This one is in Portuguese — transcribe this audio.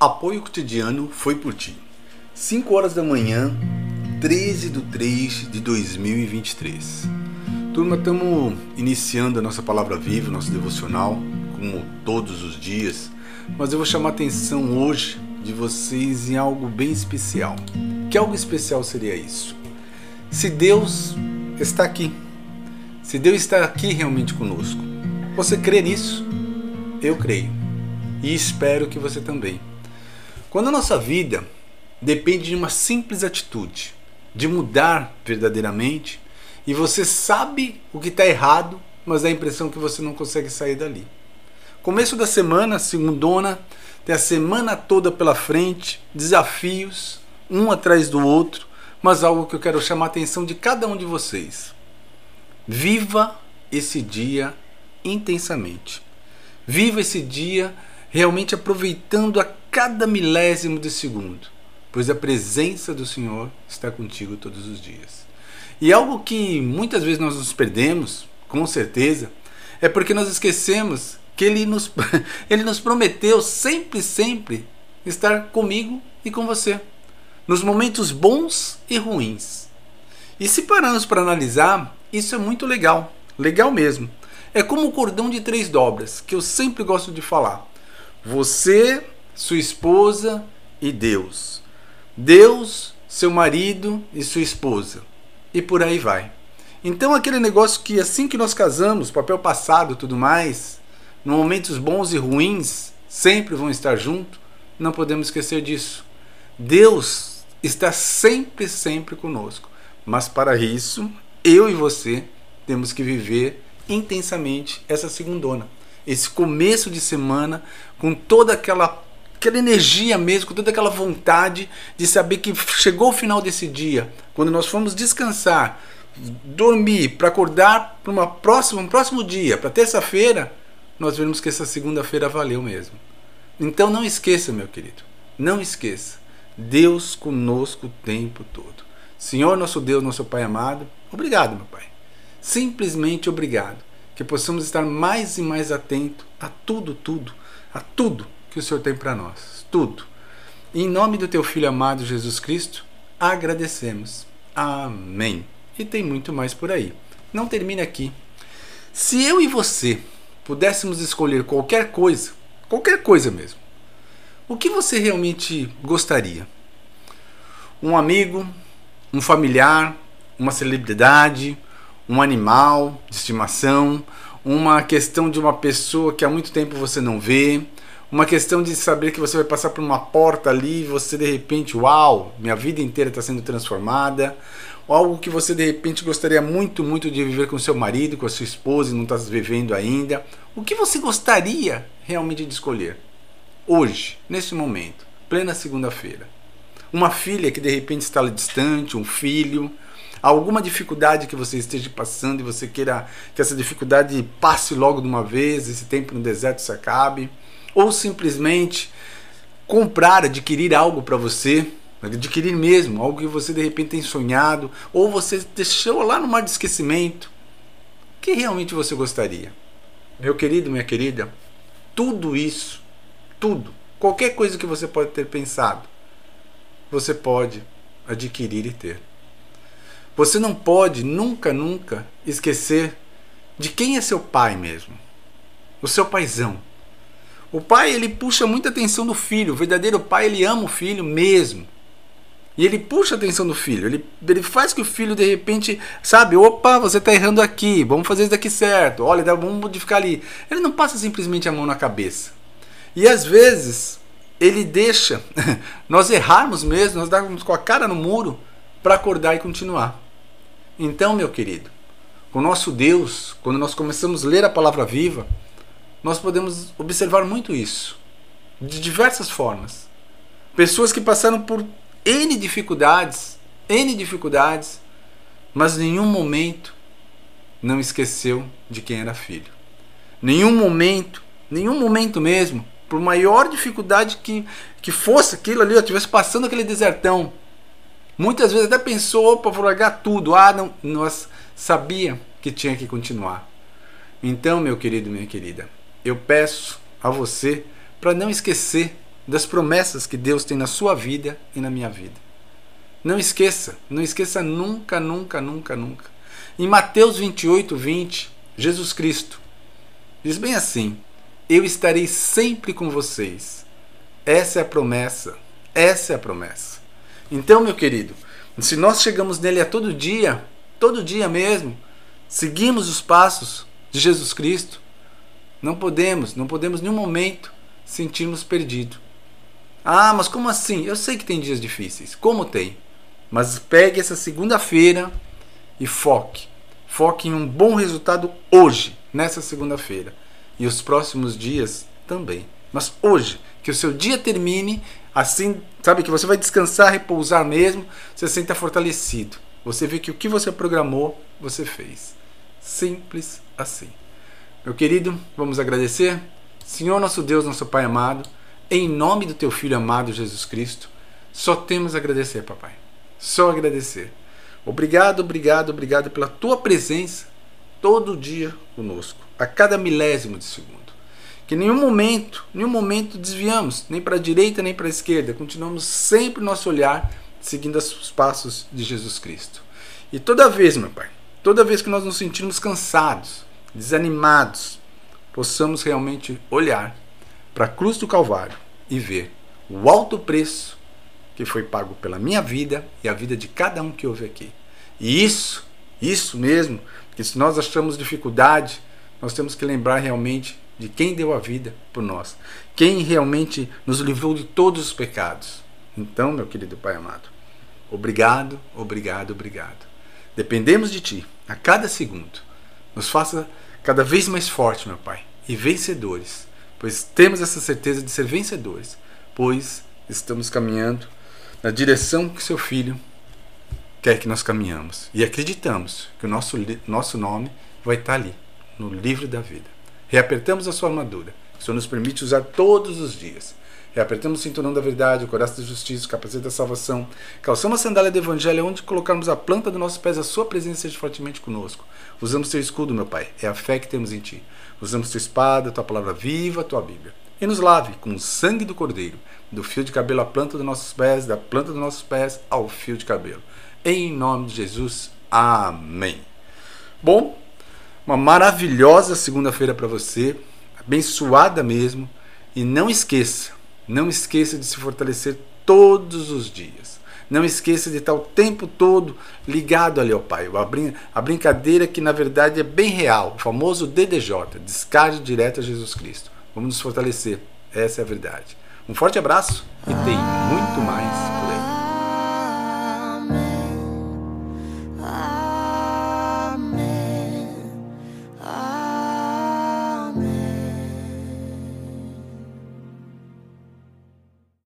Apoio cotidiano foi por ti. 5 horas da manhã, 13 de 3 de 2023. Turma, estamos iniciando a nossa palavra viva, nosso devocional, como todos os dias, mas eu vou chamar a atenção hoje de vocês em algo bem especial. Que algo especial seria isso? Se Deus está aqui, se Deus está aqui realmente conosco, você crê nisso? Eu creio e espero que você também. Quando a nossa vida depende de uma simples atitude, de mudar verdadeiramente, e você sabe o que está errado, mas dá a impressão que você não consegue sair dali. Começo da semana, segundona, tem a semana toda pela frente, desafios, um atrás do outro, mas algo que eu quero chamar a atenção de cada um de vocês. Viva esse dia intensamente. Viva esse dia realmente aproveitando a cada milésimo de segundo, pois a presença do Senhor está contigo todos os dias. E algo que muitas vezes nós nos perdemos, com certeza, é porque nós esquecemos que Ele nos, ele nos prometeu sempre, sempre estar comigo e com você, nos momentos bons e ruins. E se pararmos para analisar, isso é muito legal, legal mesmo. É como o cordão de três dobras, que eu sempre gosto de falar. Você, sua esposa e Deus. Deus, seu marido e sua esposa. E por aí vai. Então aquele negócio que assim que nós casamos, papel passado, tudo mais, nos momentos bons e ruins, sempre vão estar juntos, não podemos esquecer disso. Deus está sempre, sempre conosco. Mas para isso, eu e você temos que viver intensamente essa segundona esse começo de semana com toda aquela aquela energia mesmo, com toda aquela vontade de saber que chegou o final desse dia, quando nós formos descansar, dormir para acordar para uma próxima, um próximo dia, para terça-feira, nós veremos que essa segunda-feira valeu mesmo. Então não esqueça, meu querido, não esqueça. Deus conosco o tempo todo. Senhor nosso Deus, nosso Pai amado, obrigado, meu Pai. Simplesmente obrigado que possamos estar mais e mais atentos a tudo, tudo, a tudo que o Senhor tem para nós. Tudo. Em nome do teu Filho amado Jesus Cristo, agradecemos. Amém. E tem muito mais por aí. Não termina aqui. Se eu e você pudéssemos escolher qualquer coisa, qualquer coisa mesmo, o que você realmente gostaria? Um amigo, um familiar, uma celebridade, um animal de estimação, uma questão de uma pessoa que há muito tempo você não vê, uma questão de saber que você vai passar por uma porta ali e você de repente, uau, minha vida inteira está sendo transformada, ou algo que você de repente gostaria muito, muito de viver com seu marido, com a sua esposa e não está vivendo ainda. O que você gostaria realmente de escolher? Hoje, nesse momento, plena segunda-feira. Uma filha que de repente está distante, um filho, alguma dificuldade que você esteja passando e você queira que essa dificuldade passe logo de uma vez, esse tempo no deserto se acabe, ou simplesmente comprar, adquirir algo para você, adquirir mesmo, algo que você de repente tem sonhado, ou você deixou lá no mar de esquecimento. Que realmente você gostaria? Meu querido, minha querida, tudo isso, tudo, qualquer coisa que você pode ter pensado, você pode adquirir e ter. Você não pode nunca, nunca esquecer de quem é seu pai mesmo. O seu paizão. O pai, ele puxa muita atenção do filho. O verdadeiro pai, ele ama o filho mesmo. E ele puxa a atenção do filho. Ele, ele faz que o filho, de repente, sabe? Opa, você está errando aqui. Vamos fazer isso daqui certo. Olha, vamos modificar ali. Ele não passa simplesmente a mão na cabeça. E às vezes, ele deixa nós errarmos mesmo, nós darmos com a cara no muro para acordar e continuar. Então, meu querido, com o nosso Deus, quando nós começamos a ler a palavra viva, nós podemos observar muito isso, de diversas formas. Pessoas que passaram por N dificuldades, N dificuldades, mas nenhum momento não esqueceu de quem era filho. Nenhum momento, nenhum momento mesmo, por maior dificuldade que, que fosse aquilo ali, estivesse passando aquele desertão, Muitas vezes até pensou, opa, vou largar tudo. Ah, não, nós sabia que tinha que continuar. Então, meu querido, minha querida, eu peço a você para não esquecer das promessas que Deus tem na sua vida e na minha vida. Não esqueça, não esqueça nunca, nunca, nunca, nunca. Em Mateus 28, 20, Jesus Cristo diz bem assim: Eu estarei sempre com vocês. Essa é a promessa. Essa é a promessa. Então, meu querido, se nós chegamos nele a todo dia, todo dia mesmo, seguimos os passos de Jesus Cristo, não podemos, não podemos em nenhum momento sentirmos perdido. Ah, mas como assim? Eu sei que tem dias difíceis. Como tem? Mas pegue essa segunda-feira e foque. Foque em um bom resultado hoje, nessa segunda-feira. E os próximos dias também. Mas hoje, que o seu dia termine assim, sabe, que você vai descansar, repousar mesmo, você se senta fortalecido. Você vê que o que você programou, você fez. Simples assim. Meu querido, vamos agradecer? Senhor nosso Deus, nosso Pai amado, em nome do teu filho amado Jesus Cristo, só temos a agradecer, papai. Só agradecer. Obrigado, obrigado, obrigado pela tua presença todo dia conosco, a cada milésimo de segundo. Que em nenhum momento, nenhum momento desviamos, nem para a direita nem para a esquerda. Continuamos sempre nosso olhar seguindo os passos de Jesus Cristo. E toda vez, meu Pai, toda vez que nós nos sentirmos cansados, desanimados, possamos realmente olhar para a cruz do Calvário e ver o alto preço que foi pago pela minha vida e a vida de cada um que houve aqui. E isso, isso mesmo, que se nós achamos dificuldade, nós temos que lembrar realmente de quem deu a vida por nós, quem realmente nos livrou de todos os pecados. Então, meu querido Pai amado, obrigado, obrigado, obrigado. Dependemos de Ti a cada segundo. Nos faça cada vez mais forte, meu Pai, e vencedores, pois temos essa certeza de ser vencedores, pois estamos caminhando na direção que Seu Filho quer que nós caminhamos e acreditamos que o nosso, nosso nome vai estar ali, no livro da vida. Reapertamos a sua armadura. O Senhor nos permite usar todos os dias. Reapertamos o cinturão da verdade, o coração da justiça, o capacete da salvação. Calçamos a sandália do evangelho, onde colocarmos a planta dos nossos pés, a sua presença seja fortemente conosco. Usamos teu escudo, meu Pai, é a fé que temos em ti. Usamos tua espada, tua palavra viva, tua Bíblia. E nos lave com o sangue do Cordeiro, do fio de cabelo à planta dos nossos pés, da planta dos nossos pés ao fio de cabelo. Em nome de Jesus, amém. Bom, uma maravilhosa segunda-feira para você, abençoada mesmo. E não esqueça, não esqueça de se fortalecer todos os dias. Não esqueça de estar o tempo todo ligado ali ao Pai. A, brin a brincadeira que na verdade é bem real, o famoso DDJ, descarga direto a Jesus Cristo. Vamos nos fortalecer, essa é a verdade. Um forte abraço e tem muito mais